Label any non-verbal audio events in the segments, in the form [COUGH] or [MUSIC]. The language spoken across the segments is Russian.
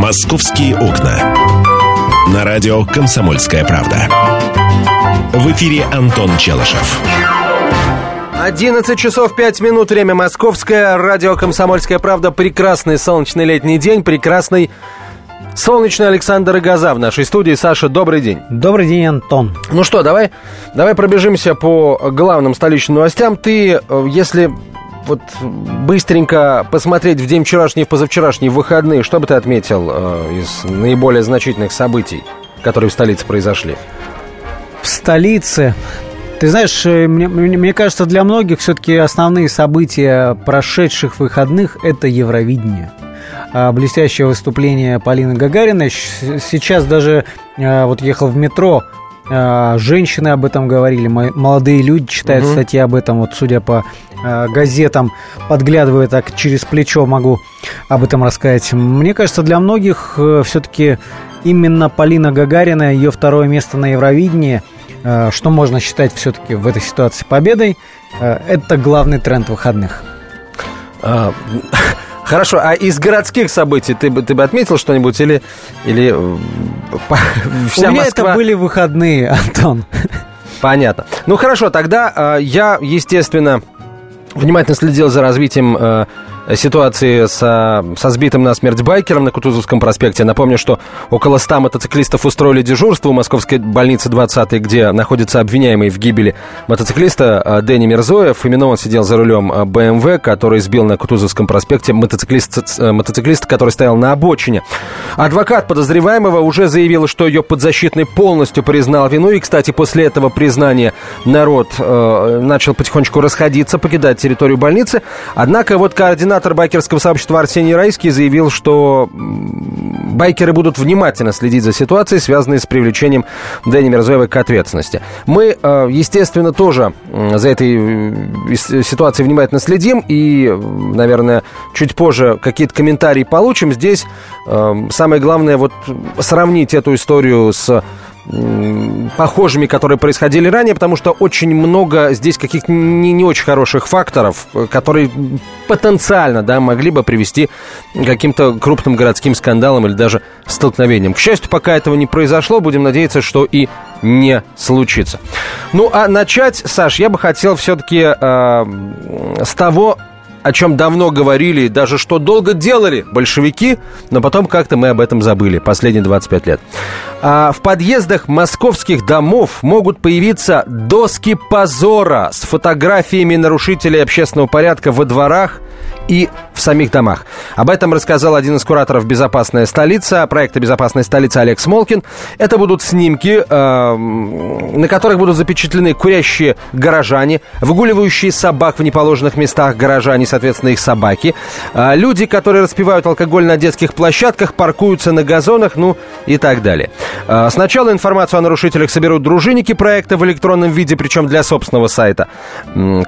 «Московские окна». На радио «Комсомольская правда». В эфире Антон Челышев. 11 часов 5 минут, время московское, радио «Комсомольская правда». Прекрасный солнечный летний день, прекрасный солнечный Александр Игаза в нашей студии. Саша, добрый день. Добрый день, Антон. Ну что, давай, давай пробежимся по главным столичным новостям. Ты, э, если вот быстренько посмотреть в день вчерашний в позавчерашний выходные, что бы ты отметил э, из наиболее значительных событий, которые в столице произошли? В столице ты знаешь, э, мне, мне кажется, для многих все-таки основные события прошедших выходных – это Евровидение. А, блестящее выступление Полины Гагариной. Сейчас даже э, вот ехал в метро, женщины об этом говорили, молодые люди читают угу. статьи об этом. Вот судя по газетам, подглядывая так через плечо, могу об этом рассказать. Мне кажется, для многих все-таки именно Полина Гагарина, ее второе место на Евровидении – Э, что можно считать все-таки в этой ситуации победой, э, это главный тренд выходных. [LAUGHS] Хорошо, а из городских событий ты бы, ты бы отметил что-нибудь или, или э, [LAUGHS] вся У меня Москва... это были выходные, [LAUGHS] Антон. Понятно. Ну хорошо, тогда я, естественно, внимательно следил за развитием ситуации со, со сбитым насмерть байкером на Кутузовском проспекте. Напомню, что около 100 мотоциклистов устроили дежурство у Московской больницы 20 где находится обвиняемый в гибели мотоциклиста а, Дэнни Мирзоев. Именно он сидел за рулем а, БМВ, который сбил на Кутузовском проспекте мотоциклист, э, мотоциклист, который стоял на обочине. Адвокат подозреваемого уже заявил, что ее подзащитный полностью признал вину. И, кстати, после этого признания народ э, начал потихонечку расходиться, покидать территорию больницы. Однако вот координатор Координатор байкерского сообщества Арсений Райский заявил, что байкеры будут внимательно следить за ситуацией, связанной с привлечением Дэни Мирзоева к ответственности. Мы, э, естественно, тоже за этой э, ситуацией внимательно следим и, наверное, чуть позже какие-то комментарии получим. Здесь э, самое главное вот сравнить эту историю с похожими, которые происходили ранее, потому что очень много здесь каких-то не, не очень хороших факторов, которые потенциально да, могли бы привести к каким-то крупным городским скандалам или даже столкновениям. К счастью, пока этого не произошло, будем надеяться, что и не случится. Ну, а начать, Саш, я бы хотел все-таки э, с того, о чем давно говорили, даже что долго делали большевики, но потом как-то мы об этом забыли последние 25 лет. А в подъездах московских домов могут появиться доски позора с фотографиями нарушителей общественного порядка во дворах и в самих домах. Об этом рассказал один из кураторов «Безопасная столица», проекта «Безопасная столица» Олег Смолкин. Это будут снимки, э, на которых будут запечатлены курящие горожане, выгуливающие собак в неположенных местах горожане, соответственно, их собаки, э, люди, которые распивают алкоголь на детских площадках, паркуются на газонах, ну и так далее. Э, сначала информацию о нарушителях соберут дружинники проекта в электронном виде, причем для собственного сайта,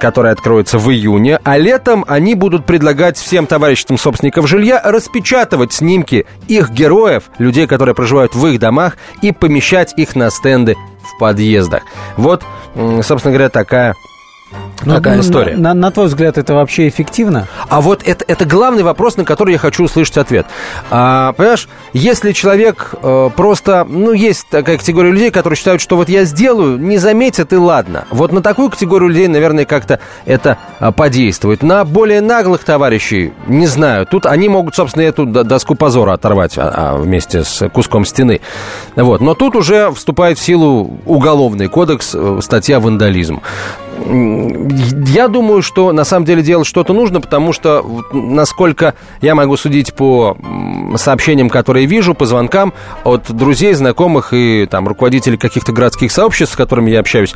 который откроется в июне, а летом они будут предлагать предлагать всем товарищам собственников жилья распечатывать снимки их героев, людей, которые проживают в их домах, и помещать их на стенды в подъездах. Вот, собственно говоря, такая ну, Такая история. На, на, на твой взгляд, это вообще эффективно? А вот это, это главный вопрос, на который я хочу услышать ответ. А, понимаешь, если человек э, просто... Ну, есть такая категория людей, которые считают, что вот я сделаю, не заметят и ладно. Вот на такую категорию людей, наверное, как-то это а, подействует. На более наглых товарищей, не знаю. Тут они могут, собственно, эту доску позора оторвать а, а, вместе с куском стены. Вот. Но тут уже вступает в силу уголовный кодекс, э, статья «Вандализм». Я думаю, что на самом деле делать что-то нужно, потому что, насколько я могу судить по сообщениям, которые вижу, по звонкам от друзей, знакомых и там руководителей каких-то городских сообществ, с которыми я общаюсь,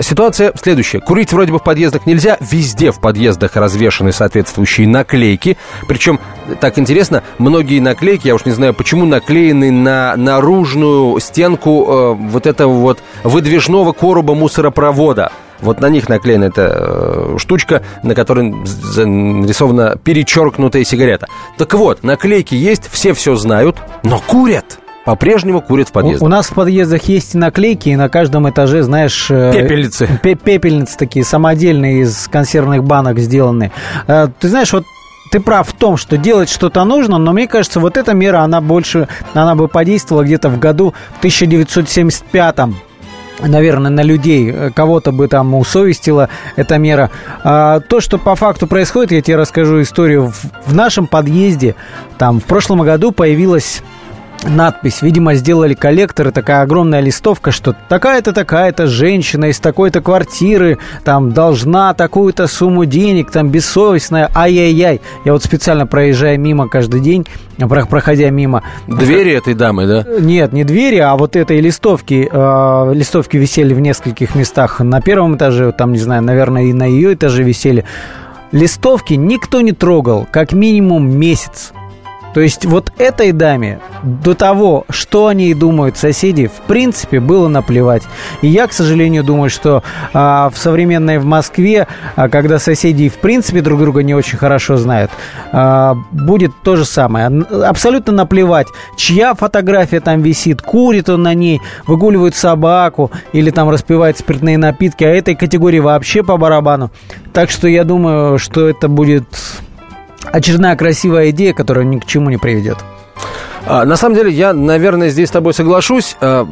ситуация следующая. Курить вроде бы в подъездах нельзя, везде в подъездах развешаны соответствующие наклейки, причем, так интересно, многие наклейки, я уж не знаю почему, наклеены на наружную стенку э, вот этого вот выдвижного короба мусоропровода. Вот на них наклеена эта э, штучка, на которой нарисована перечеркнутая сигарета. Так вот, наклейки есть, все все знают, но курят по-прежнему курят в подъезде. У, у нас в подъездах есть и наклейки, и на каждом этаже, знаешь... Э, пепельницы. Пепельницы такие, самодельные, из консервных банок сделанные. Э, ты знаешь, вот ты прав в том, что делать что-то нужно, но мне кажется, вот эта мера, она больше, она бы подействовала где-то в году 1975 наверное, на людей, э, кого-то бы там усовестила эта мера. А то, что по факту происходит, я тебе расскажу историю. В, в нашем подъезде там в прошлом году появилась надпись. Видимо, сделали коллекторы, такая огромная листовка, что такая-то, такая-то женщина из такой-то квартиры, там, должна такую-то сумму денег, там, бессовестная, ай-яй-яй. Я вот специально проезжая мимо каждый день, проходя мимо... Двери этой дамы, да? Нет, не двери, а вот этой листовки. Э, листовки висели в нескольких местах. На первом этаже, там, не знаю, наверное, и на ее этаже висели. Листовки никто не трогал, как минимум месяц. То есть вот этой даме до того, что о ней думают соседи, в принципе, было наплевать. И я, к сожалению, думаю, что а, в современной в Москве, а, когда соседи в принципе друг друга не очень хорошо знают, а, будет то же самое. Абсолютно наплевать, чья фотография там висит, курит он на ней, выгуливает собаку или там распивает спиртные напитки, а этой категории вообще по барабану. Так что я думаю, что это будет очередная красивая идея, которая ни к чему не приведет. А, на самом деле, я, наверное, здесь с тобой соглашусь. А,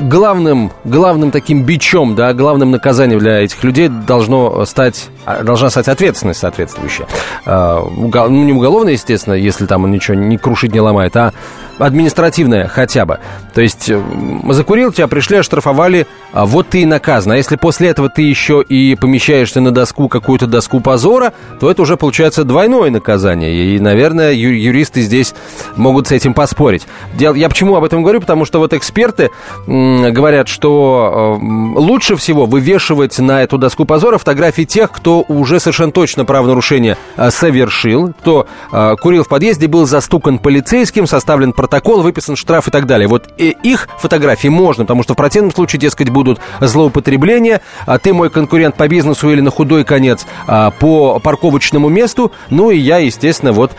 главным, главным таким бичом, да, главным наказанием для этих людей должно стать, должна стать ответственность соответствующая. А, ну, не уголовная, естественно, если там он ничего не крушит, не ломает, а административная хотя бы. То есть закурил, тебя пришли, оштрафовали, а вот ты и наказан. А если после этого ты еще и помещаешься на доску, какую-то доску позора, то это уже получается двойное наказание. И, наверное, юристы здесь могут с этим поспорить. Я почему об этом говорю? Потому что вот эксперты говорят, что э, лучше всего вывешивать на эту доску позора фотографии тех, кто уже совершенно точно правонарушение э, совершил, кто э, курил в подъезде, был застукан полицейским, составлен протокол, выписан штраф и так далее. Вот их фотографии можно, потому что в противном случае, дескать, будут злоупотребления, а ты мой конкурент по бизнесу или на худой конец по парковочному месту, ну и я, естественно, вот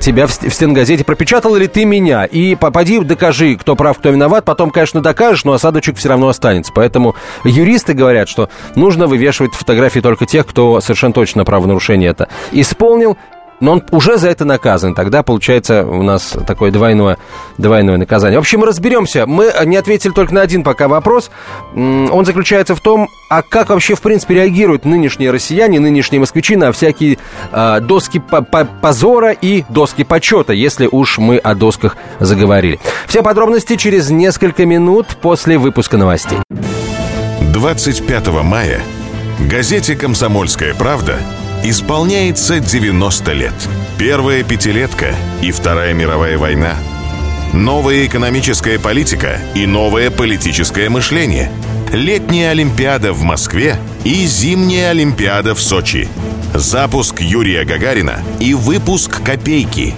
тебя в стенгазете пропечатал или ты меня. И попади, докажи, кто прав, кто виноват, потом, конечно, докажешь, но осадочек все равно останется. Поэтому юристы говорят, что нужно вывешивать фотографии только тех, кто совершенно точно правонарушение это исполнил но он уже за это наказан. Тогда получается у нас такое двойное, двойное наказание. В общем, разберемся. Мы не ответили только на один пока вопрос. Он заключается в том, а как вообще, в принципе, реагируют нынешние россияне, нынешние москвичи на всякие э, доски позора и доски почета, если уж мы о досках заговорили. Все подробности через несколько минут после выпуска новостей. 25 мая газете «Комсомольская правда» исполняется 90 лет. Первая пятилетка и Вторая мировая война. Новая экономическая политика и новое политическое мышление. Летняя Олимпиада в Москве и зимняя Олимпиада в Сочи. Запуск Юрия Гагарина и выпуск «Копейки».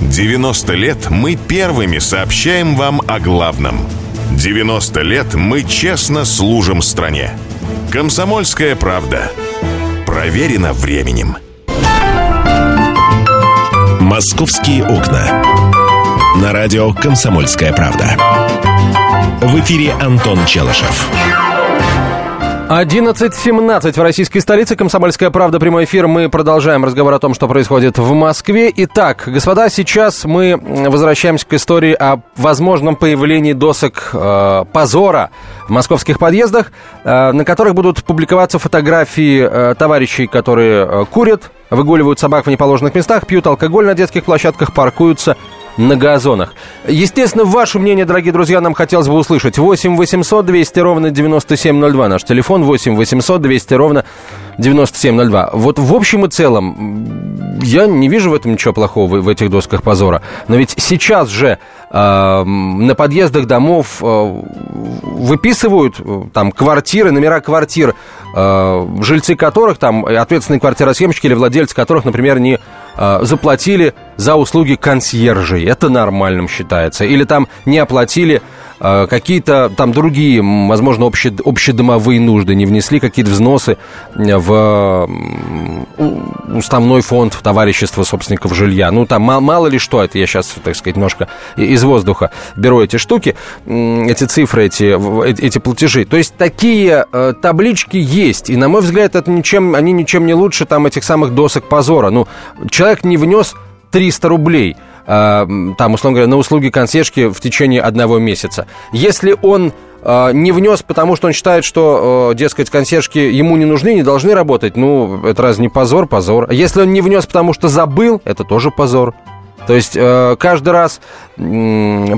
90 лет мы первыми сообщаем вам о главном. 90 лет мы честно служим стране. Комсомольская правда – Проверено временем. «Московские окна». На радио «Комсомольская правда». В эфире Антон Челышев. 11.17 в российской столице. Комсомольская правда. Прямой эфир. Мы продолжаем разговор о том, что происходит в Москве. Итак, господа, сейчас мы возвращаемся к истории о возможном появлении досок э, позора в московских подъездах, э, на которых будут публиковаться фотографии э, товарищей, которые э, курят, выгуливают собак в неположенных местах, пьют алкоголь на детских площадках, паркуются на газонах. Естественно, ваше мнение, дорогие друзья, нам хотелось бы услышать. 8 800 200 ровно 9702. Наш телефон 8 800 200 ровно 9702. Вот в общем и целом, я не вижу в этом ничего плохого, в этих досках позора. Но ведь сейчас же э, на подъездах домов э, выписывают там квартиры, номера квартир, э, жильцы которых, там, ответственные квартиросъемщики или владельцы которых, например, не э, заплатили за услуги консьержей. Это нормальным считается. Или там не оплатили какие-то там другие, возможно, обще, общедомовые нужды не внесли, какие-то взносы в уставной фонд товарищества собственников жилья. Ну, там мало ли что, это я сейчас, так сказать, немножко из воздуха беру эти штуки, эти цифры, эти, эти платежи. То есть такие э, таблички есть, и, на мой взгляд, это ничем, они ничем не лучше там этих самых досок позора. Ну, человек не внес 300 рублей – Э, там, условно говоря, на услуги консьержки в течение одного месяца. Если он э, не внес, потому что он считает, что, э, дескать, консьержки ему не нужны, не должны работать, ну, это раз не позор, позор. Если он не внес, потому что забыл, это тоже позор. То есть каждый раз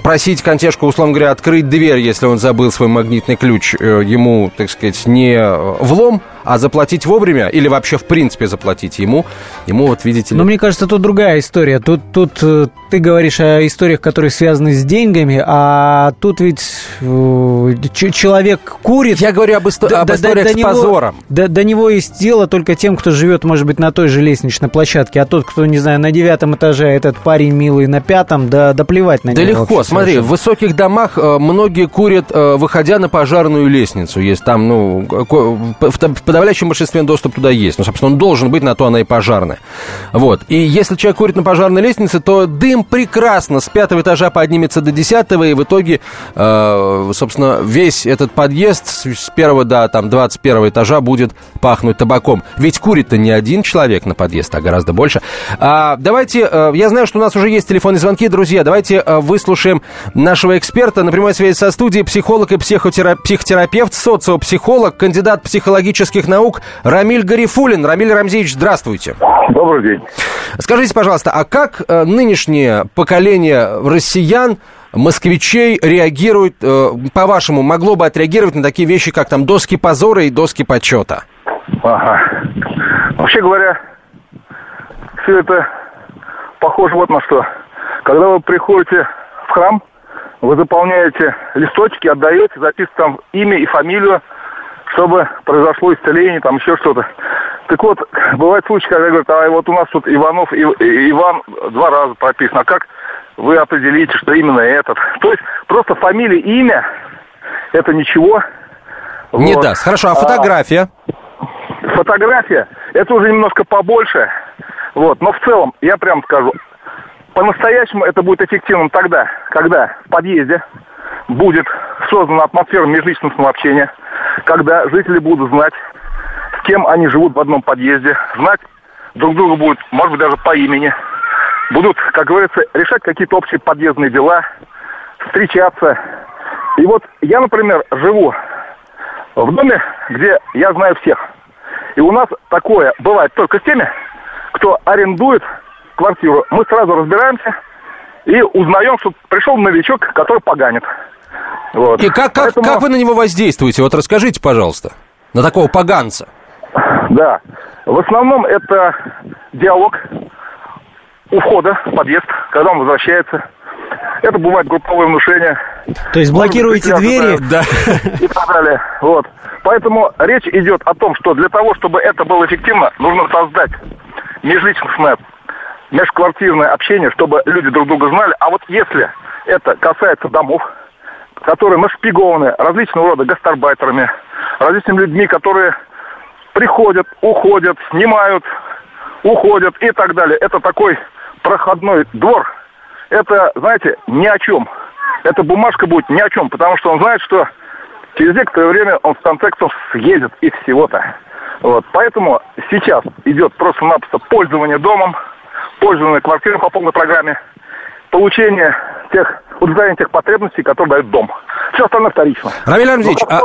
просить консьержку, условно говоря, открыть дверь, если он забыл свой магнитный ключ, ему, так сказать, не влом, а заплатить вовремя или вообще в принципе заплатить ему, ему вот видите ли... Но мне кажется, тут другая история. Тут, тут э, ты говоришь о историях, которые связаны с деньгами, а тут ведь э, человек курит... Я говорю об, исто... до, об историях до, с него, позором. До, до него есть дело только тем, кто живет, может быть, на той же лестничной площадке, а тот, кто, не знаю, на девятом этаже, а этот парень милый на пятом, да, да плевать на него. Да легко, смотри, совершенно. в высоких домах э, многие курят, выходя на пожарную лестницу. Есть там, ну, в подавляющем большинстве доступ туда есть. Ну, собственно, он должен быть, на то она и пожарная. Вот. И если человек курит на пожарной лестнице, то дым прекрасно с пятого этажа поднимется до десятого, и в итоге, э, собственно, весь этот подъезд с первого до там, 21 этажа будет пахнуть табаком. Ведь курит-то не один человек на подъезд, а гораздо больше. А, давайте, э, я знаю, что у нас уже есть телефонные звонки, друзья. Давайте э, выслушаем нашего эксперта на прямой связи со студией, психолог и психотерапевт, социопсихолог, кандидат психологических политических наук Рамиль Гарифулин. Рамиль Рамзеевич, здравствуйте. Добрый день. Скажите, пожалуйста, а как э, нынешнее поколение россиян москвичей реагирует, э, по-вашему, могло бы отреагировать на такие вещи, как там доски позора и доски почета? Ага. Вообще говоря, все это похоже вот на что. Когда вы приходите в храм, вы заполняете листочки, отдаете, записываете там имя и фамилию чтобы произошло исцеление, там еще что-то. Так вот, бывает случаи, когда говорят, а вот у нас тут Иванов и, и Иван два раза прописано. А как вы определите, что именно этот? То есть просто фамилия, имя, это ничего. Не вот. даст. Хорошо, а, а фотография? А, фотография, это уже немножко побольше. Вот, но в целом, я прям скажу, по-настоящему это будет эффективным тогда, когда в подъезде будет создана атмосфера межличностного общения – когда жители будут знать, с кем они живут в одном подъезде, знать друг друга будут, может быть, даже по имени, будут, как говорится, решать какие-то общие подъездные дела, встречаться. И вот я, например, живу в доме, где я знаю всех. И у нас такое бывает только с теми, кто арендует квартиру. Мы сразу разбираемся и узнаем, что пришел новичок, который поганит. Вот. И как, как, Поэтому... как вы на него воздействуете? Вот расскажите, пожалуйста, на такого поганца. Да. В основном это диалог у входа в подъезд, когда он возвращается. Это бывает групповое внушение. То есть блокируете быть, двери? Да. И так далее. Вот. Поэтому речь идет о том, что для того, чтобы это было эффективно, нужно создать межличностное, межквартирное общение, чтобы люди друг друга знали. А вот если это касается домов, которые нашпигованы различного рода гастарбайтерами, различными людьми, которые приходят, уходят, снимают, уходят и так далее. Это такой проходной двор. Это, знаете, ни о чем. Эта бумажка будет ни о чем, потому что он знает, что через некоторое время он в конце концов съедет и всего-то. Вот. Поэтому сейчас идет просто-напросто пользование домом, пользование квартирой по полной программе, получение тех удовлетворение тех потребностей, которые дает дом. Все остальное вторично. Рамиль Рамзевич, а...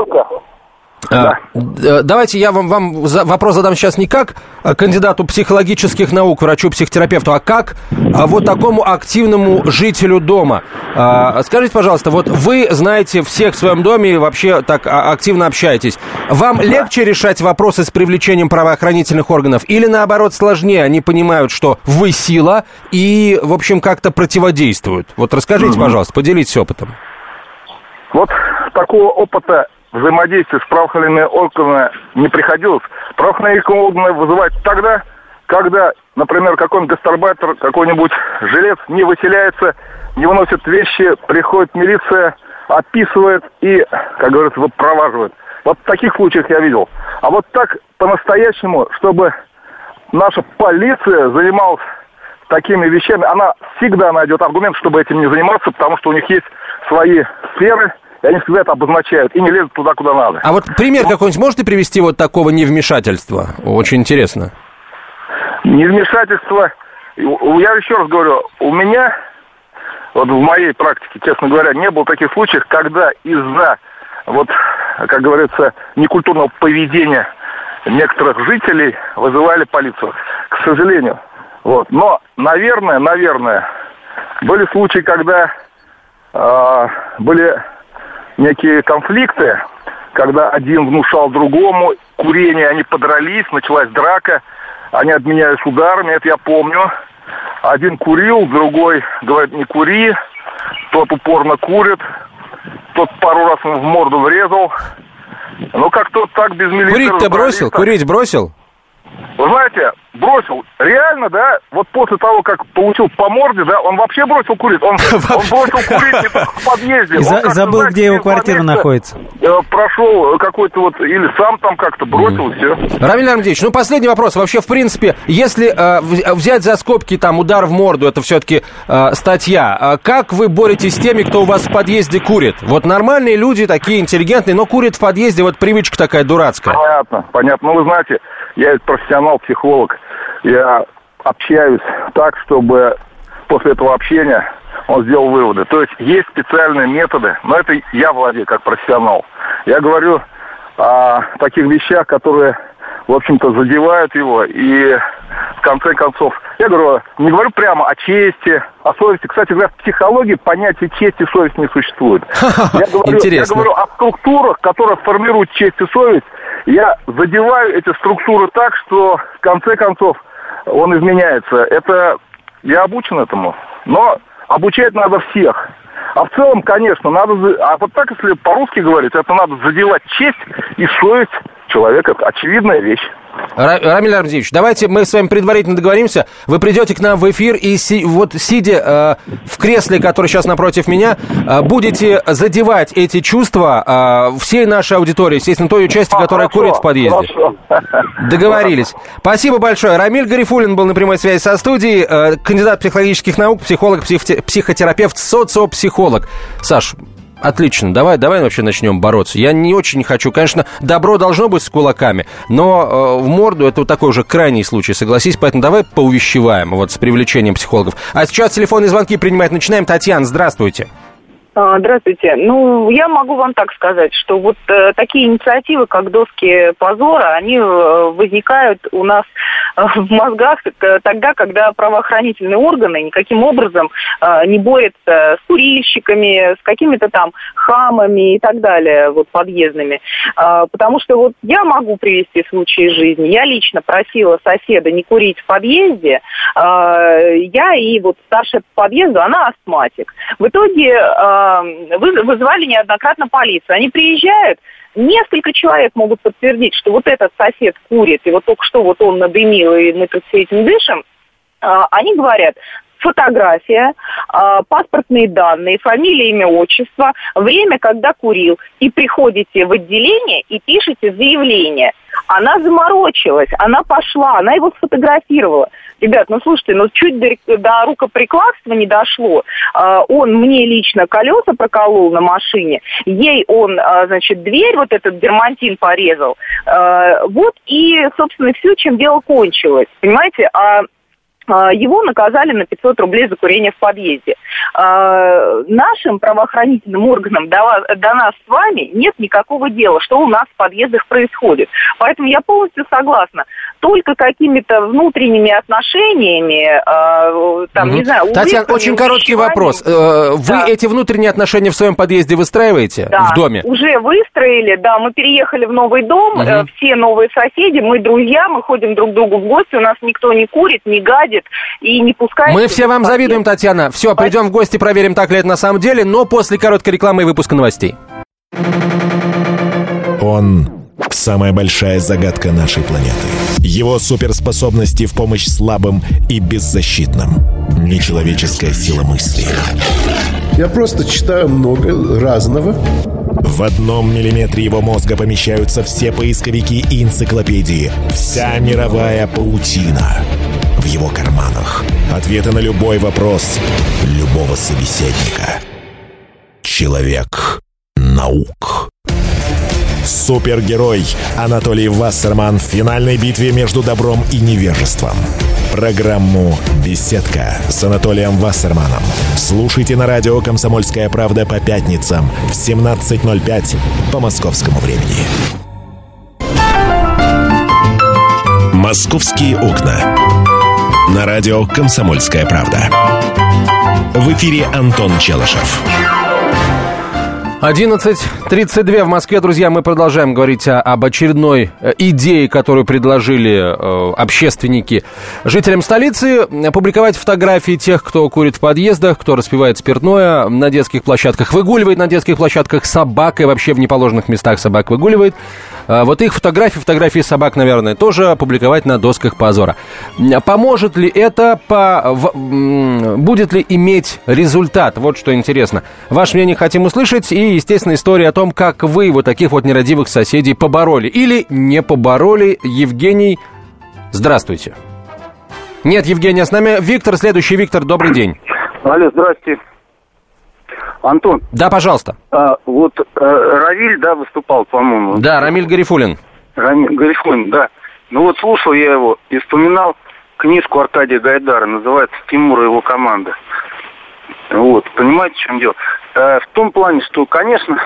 Да. Э, давайте я вам, вам вопрос задам сейчас не как э, кандидату психологических наук, врачу-психотерапевту, а как а вот такому активному жителю дома. А, скажите, пожалуйста, вот вы знаете всех в своем доме и вообще так а, активно общаетесь. Вам да. легче решать вопросы с привлечением правоохранительных органов или наоборот сложнее? Они понимают, что вы сила и, в общем, как-то противодействуют. Вот расскажите, угу. пожалуйста, поделитесь опытом. Вот такого опыта взаимодействия с правоохранительными органами не приходилось. Правоохранительные органы вызывать тогда, когда, например, какой-нибудь гастарбайтер, какой-нибудь жилец не выселяется, не выносит вещи, приходит милиция, описывает и, как говорится, выпроваживает. Вот в таких случаях я видел. А вот так по-настоящему, чтобы наша полиция занималась такими вещами, она всегда найдет аргумент, чтобы этим не заниматься, потому что у них есть свои сферы, и они всегда это обозначают и не лезут туда, куда надо. А вот пример какой-нибудь можете привести вот такого невмешательства? Очень интересно. Невмешательство, я еще раз говорю, у меня, вот в моей практике, честно говоря, не было таких случаев, когда из-за, вот, как говорится, некультурного поведения некоторых жителей вызывали полицию. К сожалению. Вот. Но, наверное, наверное, были случаи, когда э, были некие конфликты, когда один внушал другому курение, они подрались, началась драка, они обменялись ударами, это я помню. Один курил, другой говорит, не кури, тот упорно курит, тот пару раз ему в морду врезал. Ну, как-то так без милиции... Курить-то бросил? Курить бросил? Вы знаете, бросил. Реально, да, вот после того, как получил по морде, да, он вообще бросил курить. Он, [LAUGHS] он бросил курить не только в подъезде. И за, забыл, знаете, где его квартира находится. Э, прошел какой-то вот, или сам там как-то бросил, mm. все. Рамиль Армдеевич, ну последний вопрос. Вообще, в принципе, если э, взять за скобки там удар в морду, это все-таки э, статья, а как вы боретесь с теми, кто у вас в подъезде курит? Вот нормальные люди, такие интеллигентные, но курят в подъезде, вот привычка такая дурацкая. Понятно, понятно. Ну, вы знаете, я профессионал, психолог. Я общаюсь так, чтобы после этого общения он сделал выводы. То есть есть специальные методы, но это я владею как профессионал. Я говорю о таких вещах, которые, в общем-то, задевают его. И в конце концов, я говорю, не говорю прямо о чести, о совести. Кстати говоря, в психологии понятия чести и совести не существует. [LAUGHS] Я говорю, я говорю о структурах, которые формируют честь и совесть, я задеваю эти структуры так, что в конце концов он изменяется. Это я обучен этому. Но обучать надо всех. А в целом, конечно, надо... А вот так, если по-русски говорить, это надо задевать честь и совесть человека. Это очевидная вещь. Рамиль Армзевич, давайте мы с вами предварительно договоримся. Вы придете к нам в эфир и си, вот сидя э, в кресле, который сейчас напротив меня, э, будете задевать эти чувства э, всей нашей аудитории, естественно, той части, а, которая хорошо, курит в подъезде. Хорошо. [LAUGHS] Договорились. Спасибо большое. Рамиль Гарифулин был на прямой связи со студией, э, кандидат психологических наук, психолог, психотерапевт, социопсихолог. Саш, Отлично, давай, давай вообще начнем бороться. Я не очень хочу, конечно, добро должно быть с кулаками, но э, в морду это вот такой уже крайний случай, согласись, поэтому давай поувещеваем вот с привлечением психологов. А сейчас телефонные звонки принимать начинаем. Татьяна, здравствуйте. А, здравствуйте. Ну, я могу вам так сказать, что вот э, такие инициативы, как доски позора, они э, возникают у нас в мозгах э, тогда, когда правоохранительные органы никаким образом э, не борются с курильщиками, с какими-то там хамами и так далее, вот подъездными. Э, потому что вот я могу привести случаи жизни. Я лично просила соседа не курить в подъезде. Э, я и вот старшая по подъезду, она астматик. В итоге э, вызывали неоднократно полицию. Они приезжают, несколько человек могут подтвердить, что вот этот сосед курит, и вот только что вот он надымил, и мы тут все этим дышим. А, они говорят, фотография, а, паспортные данные, фамилия, имя, отчество, время, когда курил. И приходите в отделение и пишете заявление. Она заморочилась, она пошла, она его сфотографировала. Ребят, ну слушайте, ну чуть до, до рукоприкладства не дошло. А, он мне лично колеса проколол на машине, ей он, а, значит, дверь, вот этот дермантин порезал. Вот и, собственно, все, чем дело кончилось. Понимаете, а его наказали на 500 рублей за курение в подъезде. А, нашим правоохранительным органам до нас с вами нет никакого дела, что у нас в подъездах происходит. Поэтому я полностью согласна. Только какими-то внутренними отношениями, а, там, угу. не знаю... Татьяна, очень короткий вопрос. Э, вы да. эти внутренние отношения в своем подъезде выстраиваете да, в доме? уже выстроили, да. Мы переехали в новый дом, угу. все новые соседи, мы друзья, мы ходим друг к другу в гости, у нас никто не курит, не гадит, будет и не пускает... Мы все вам завидуем, Татьяна. Все, придем в гости, проверим, так ли это на самом деле, но после короткой рекламы и выпуска новостей. Он самая большая загадка нашей планеты Его суперспособности в помощь слабым и беззащитным. Нечеловеческая сила мысли. Я просто читаю много разного. В одном миллиметре его мозга помещаются все поисковики и энциклопедии. Вся мировая паутина. В его карманах. Ответы на любой вопрос любого собеседника. Человек наук. Супергерой Анатолий Вассерман в финальной битве между добром и невежеством. Программу «Беседка» с Анатолием Вассерманом. Слушайте на радио «Комсомольская правда» по пятницам в 17.05 по московскому времени. «Московские окна». На радио «Комсомольская правда». В эфире Антон Челышев. 11.32 в Москве, друзья, мы продолжаем говорить о, об очередной э, идее, которую предложили э, общественники жителям столицы. Публиковать фотографии тех, кто курит в подъездах, кто распивает спиртное на детских площадках, выгуливает на детских площадках собак и вообще в неположенных местах собак выгуливает. Э, вот их фотографии, фотографии собак, наверное, тоже опубликовать на досках позора. Поможет ли это, по, в, будет ли иметь результат? Вот что интересно. Ваше мнение хотим услышать и естественно, история о том, как вы вот таких вот нерадивых соседей побороли или не побороли. Евгений, здравствуйте. Нет, Евгения, с нами Виктор. Следующий Виктор, добрый день. Алло, здрасте. Антон. Да, пожалуйста. А, вот а, Равиль, да, выступал, по-моему. Да, Рамиль Гарифулин. Рамиль Гарифулин, да. Ну вот слушал я его и вспоминал книжку Аркадия Гайдара, называется «Тимур и его команда». Вот, понимаете, в чем дело? Э, в том плане, что, конечно,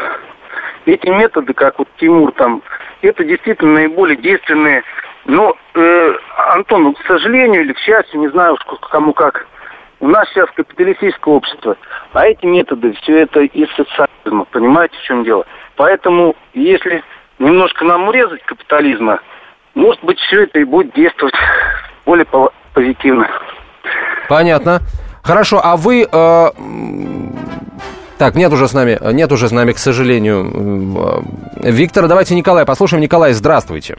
эти методы, как вот Тимур там, это действительно наиболее действенные. Но, э, Антон, к сожалению или к счастью, не знаю кому как, у нас сейчас капиталистическое общество, а эти методы, все это из социализма, понимаете, в чем дело? Поэтому, если немножко нам урезать капитализма, может быть, все это и будет действовать более позитивно. Понятно. Хорошо, а вы... Э, так, нет уже с нами, нет уже с нами, к сожалению. Э, Виктор, давайте Николай послушаем. Николай, здравствуйте.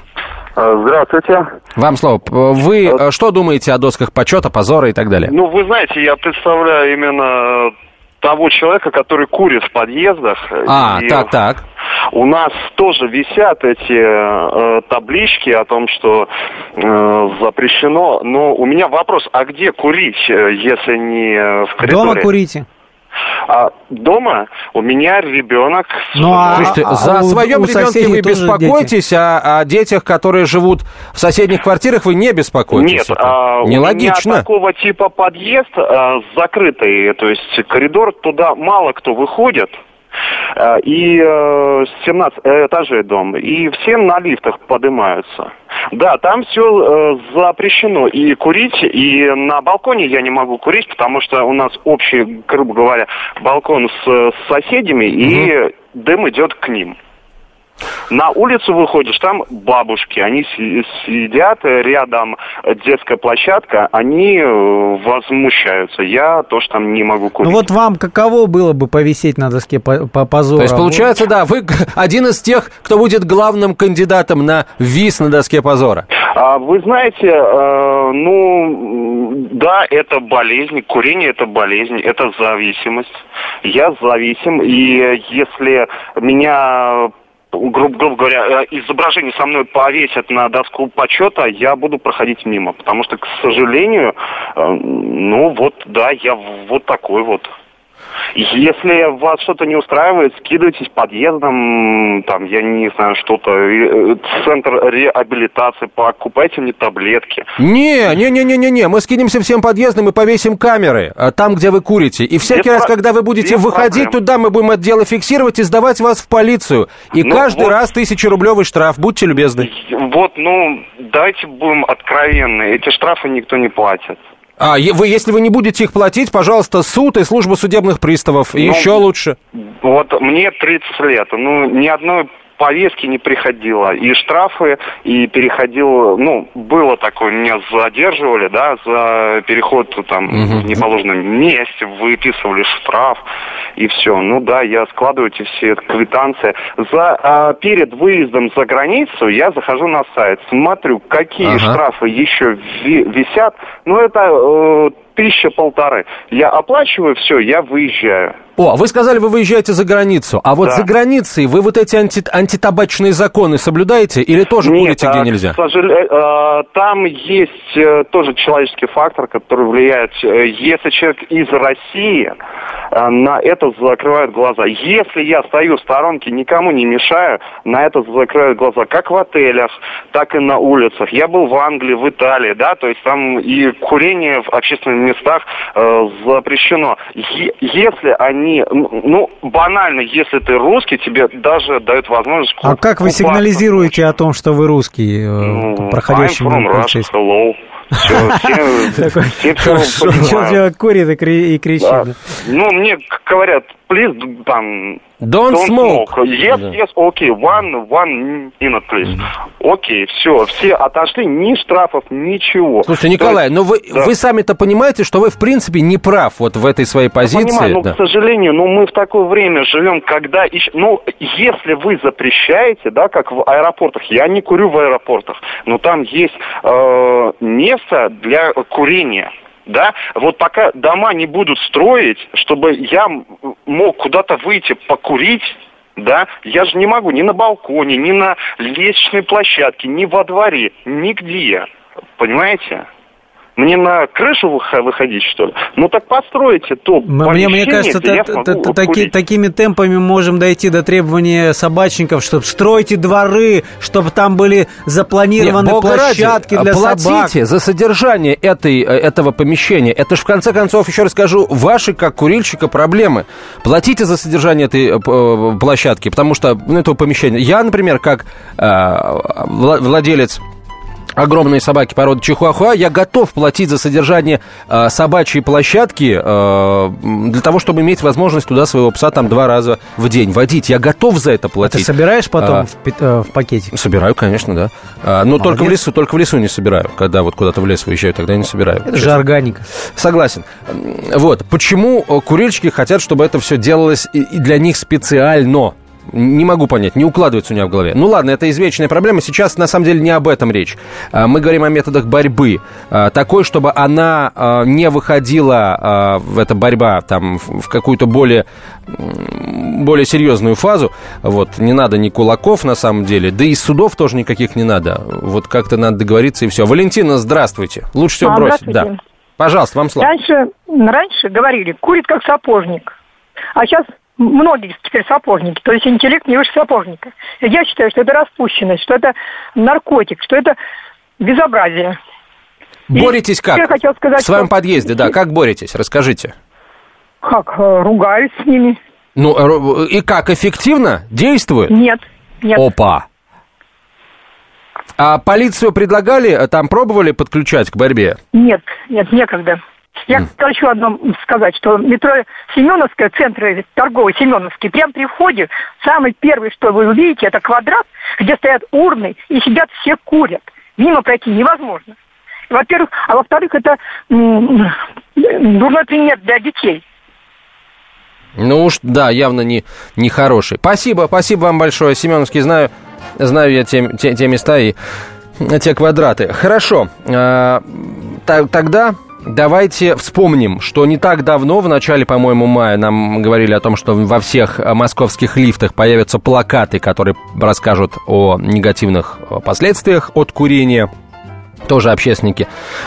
Э, здравствуйте. Вам слово. Вы э, что думаете о досках почета, позора и так далее? Ну, вы знаете, я представляю именно того человека, который курит в подъездах. А, и так, так. У нас тоже висят эти э, таблички о том, что э, запрещено. Но у меня вопрос, а где курить, э, если не в коридоре? Дома курите. А дома у меня ребенок. Ну, а, Слушайте, а, за а своем ребенке вы беспокойтесь, а о детях, которые живут в соседних квартирах, вы не беспокойтесь. Нет, а, нелогично. У меня такого типа подъезд а, закрытый, то есть коридор, туда мало кто выходит. Э, и 17 э, этажей дом, и все на лифтах поднимаются. Да, там все э, запрещено и курить, и на балконе я не могу курить, потому что у нас общий, грубо говоря, балкон с, с соседями, угу. и дым идет к ним. На улицу выходишь, там бабушки, они сидят рядом, детская площадка, они э, возмущаются. Я тоже там не могу курить. Ну вот вам каково было бы повисеть на доске по, по позору? То есть получается, да, вы один из тех, кто будет главным кандидатом на виз на доске позора. А, вы знаете, э, ну, да, это болезнь, курение это болезнь, это зависимость. Я зависим, и если меня грубо, грубо говоря, э, изображение со мной повесят на доску почета, я буду проходить мимо. Потому что, к сожалению, э, ну вот, да, я вот такой вот. Если вас что-то не устраивает, скидывайтесь подъездом, там, я не знаю, что-то, э, центр реабилитации, покупайте мне таблетки. Не, не, не, не, не, не, мы скинемся всем подъездом и повесим камеры а, там, где вы курите. И всякий без раз, когда вы будете выходить проблем. туда, мы будем это дело фиксировать и сдавать вас в полицию. И ну, каждый вот, раз тысячерублевый штраф, будьте любезны. Вот, ну, давайте будем откровенны, эти штрафы никто не платит. А вы, если вы не будете их платить, пожалуйста, суд и служба судебных приставов. И ну, еще лучше. Вот мне 30 лет. Ну, ни одной повестки не приходило, и штрафы, и переходил, ну, было такое, меня задерживали, да, за переход там Мгм. в неположенном месте, выписывали штраф, и все. Ну да, я складываю эти все квитанции. За, а, перед выездом за границу я захожу на сайт, смотрю, какие Ага. штрафы еще ви- висят. Ну, это э, тысяча полторы. Я оплачиваю все, я выезжаю. О, вы сказали, вы выезжаете за границу. А вот Да. за границей вы вот эти анти- антитабачные законы соблюдаете или тоже Нет, курите, где а, нельзя? К сожалению, э, там есть э, тоже человеческий фактор, который влияет. Э, Если человек из России, на это закрывают глаза. Если я стою в сторонке, никому не мешаю, на это закрывают глаза. Как в отелях, так и на улицах. Я был в Англии, в Италии, да, то есть там и курение в общественных местах э, запрещено. Е- если они, ну, банально, если ты русский, тебе даже дают возможность А как вы купаться. сигнализируете о том, что вы русский, э, Ну, from мимо Russia, hello. Все, все, все Хорошо. понимают. Курит и, кри- и кричит. Да. Ну, мне говорят, please, там, Don't, smoke. Yes, Да. yes, okay, one, one minute, please. Окей, все, все отошли, ни штрафов, ничего. Слушайте, То Николай, есть- ну вы, Да. вы сами-то понимаете, что вы в принципе не прав вот в этой своей позиции. Понимаю, но, да. к сожалению, ну, мы в такое время живем, когда... Ну, если вы запрещаете, да, как в аэропортах, я не курю в аэропортах, но там есть э, место для курения. Да, вот пока дома не будут строить, чтобы я мог куда-то выйти покурить, да, я же не могу ни на балконе, ни на лестничной площадке, ни во дворе, нигде. Понимаете? Мне на крышу выходить, что ли? Ну так постройте то Мне, мне кажется, где я та- смогу та- та- таки- такими темпами можем дойти до требования собачников, чтобы стройте дворы, чтобы там были запланированы Не, Бога ради, площадки для платите собак. за содержание этой, э, этого помещения. Это же, в конце концов, еще раз скажу, ваши, как курильщика, проблемы. Платите за содержание этой э, э, площадки, потому что, ну, этого помещения. Я, например, как э, вла- владелец огромной собаки породы чихуахуа, я готов платить за содержание э, собачьей площадки э, для того, чтобы иметь возможность туда своего пса там два раза в день водить. Я готов за это А ты платить. собираешь потом А. в, э, в пакетик? Собираю, конечно, да. А, но только в Молодец. лесу, только в лесу не собираю. Когда вот куда-то в лес выезжаю, тогда не собираю. Это же органика. Согласен. Вот. Почему э, курильщики хотят, чтобы это все делалось и для них специально? Не могу понять, не укладывается у меня в голове. Ну ладно, это извечная проблема. Сейчас на самом деле не об этом речь. А, Мы говорим о методах борьбы. А, Такой, чтобы она а, не выходила, эта борьба, там, в какую-то более, более серьезную фазу. Вот, не надо ни кулаков на самом деле, да и судов тоже никаких не надо. Вот как-то надо договориться и все. Валентина, здравствуйте. Лучше всего А, бросить. Да. Пожалуйста, вам слово. Раньше, раньше говорили, курит как сапожник. А сейчас многие теперь сапожники, то есть интеллект не выше сапожника. И я считаю, что это распущенность, что это наркотик, что это безобразие. И Боретесь как? Я хотел сказать, В своем что- подъезде, да. Как боретесь? Расскажите. Как, э, ругаюсь с ними? Ну, ру- и как, эффективно? Действует? Нет, нет. Опа. А полицию предлагали, э, там пробовали подключать к борьбе? Нет, нет, некогда. Я еще одно сказать, что метро Семеновское, центр торговый Семеновский, прямо при входе, самый первый, что вы увидите, это квадрат, где стоят урны и сидят все курят. Мимо пройти невозможно. Во-первых, а во-вторых, это дурной пример для детей. Ну уж, да, явно не, не хороший. Спасибо, спасибо вам большое. Семеновский знаю, знаю я те, те, те места и те квадраты. Хорошо, э, тогда давайте вспомним, что не так давно, в начале, по-моему, мая, нам говорили о том, что во всех э, московских лифтах появятся плакаты, которые расскажут о негативных э, последствиях от курения. Тоже общественники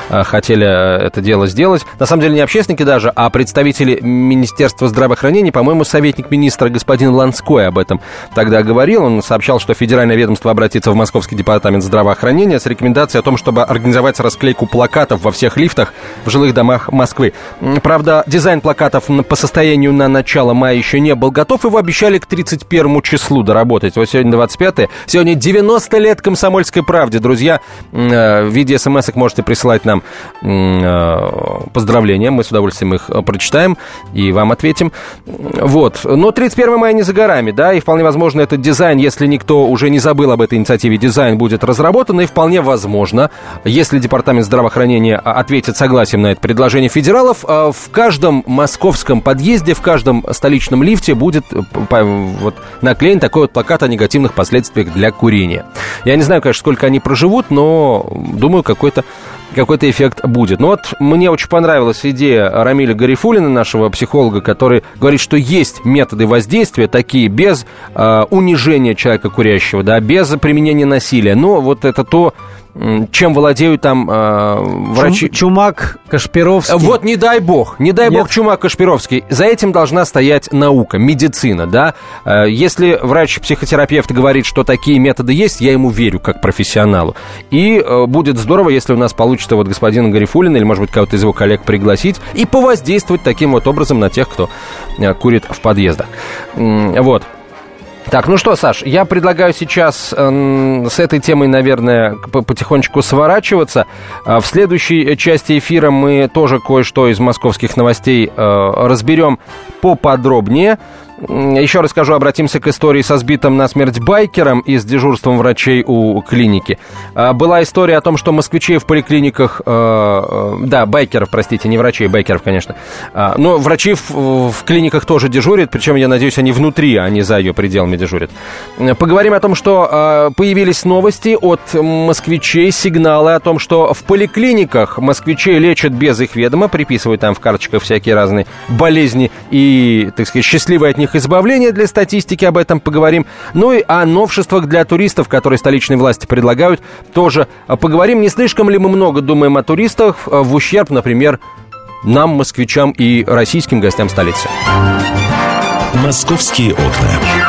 э, хотели э, это дело сделать. На самом деле не общественники даже, а представители Министерства здравоохранения, по-моему, советник министра господин Ланской об этом тогда говорил. Он сообщал, что федеральное ведомство обратится в Московский департамент здравоохранения с рекомендацией о том, чтобы организовать расклейку плакатов во всех лифтах в жилых домах Москвы. Правда, дизайн плакатов по состоянию на начало мая еще не был готов. Его обещали к 31 числу доработать. Вот сегодня 25 Сегодня 90 лет комсомольской правде, друзья. Виде смс можете присылать нам э, поздравления. Мы с удовольствием их э, прочитаем и вам ответим. Вот. Но 31 мая не за горами, да, и вполне возможно этот дизайн, если никто уже не забыл об этой инициативе, дизайн будет разработан, и вполне возможно, если Департамент здравоохранения ответит согласием на это предложение федералов, э, в каждом московском подъезде, в каждом столичном лифте будет вот, наклеен такой вот плакат о негативных последствиях для курения. Я не знаю, конечно, сколько они проживут, но думаю, какой-то какой-то эффект будет. Но вот мне очень понравилась идея Рамиля Гарифулина, нашего психолога, который говорит, что есть методы воздействия такие без э, унижения человека курящего, да, без применения насилия. Но вот это то, чем владеют там э, врачи. Чум, чумак Кашпировский. Вот не дай бог, не дай Нет? бог Чумак Кашпировский. За этим должна стоять наука, медицина, да. Э, если врач-психотерапевт говорит, что такие методы есть, я ему верю как профессионалу. И э, будет здорово, если у нас получится вот господина Гарифулина или, может быть, кого-то из его коллег пригласить и повоздействовать таким вот образом на тех, кто э, курит в подъездах. Вот. Так, ну что, Саш, я предлагаю сейчас э, с этой темой, наверное, потихонечку сворачиваться. А в следующей части эфира мы тоже кое-что из московских новостей э, разберем поподробнее. Еще расскажу, обратимся к истории со сбитым насмерть байкером и с дежурством врачей у клиники. А, была история о том, что москвичей в поликлиниках, э, э, да, байкеров, простите, не врачей, байкеров, конечно, а, но врачи в, в клиниках тоже дежурят, причем, я надеюсь, они внутри, а не за ее пределами дежурят. Поговорим о том, что э, появились новости от москвичей, сигналы о том, что в поликлиниках москвичей лечат без их ведома, приписывают там в карточках всякие разные болезни и, так сказать, счастливые от них их избавления для статистики, об этом поговорим. Ну и о новшествах для туристов, которые столичные власти предлагают, тоже поговорим. Не слишком ли мы много думаем о туристах в ущерб, например, нам, москвичам и российским гостям столицы? «Московские окна».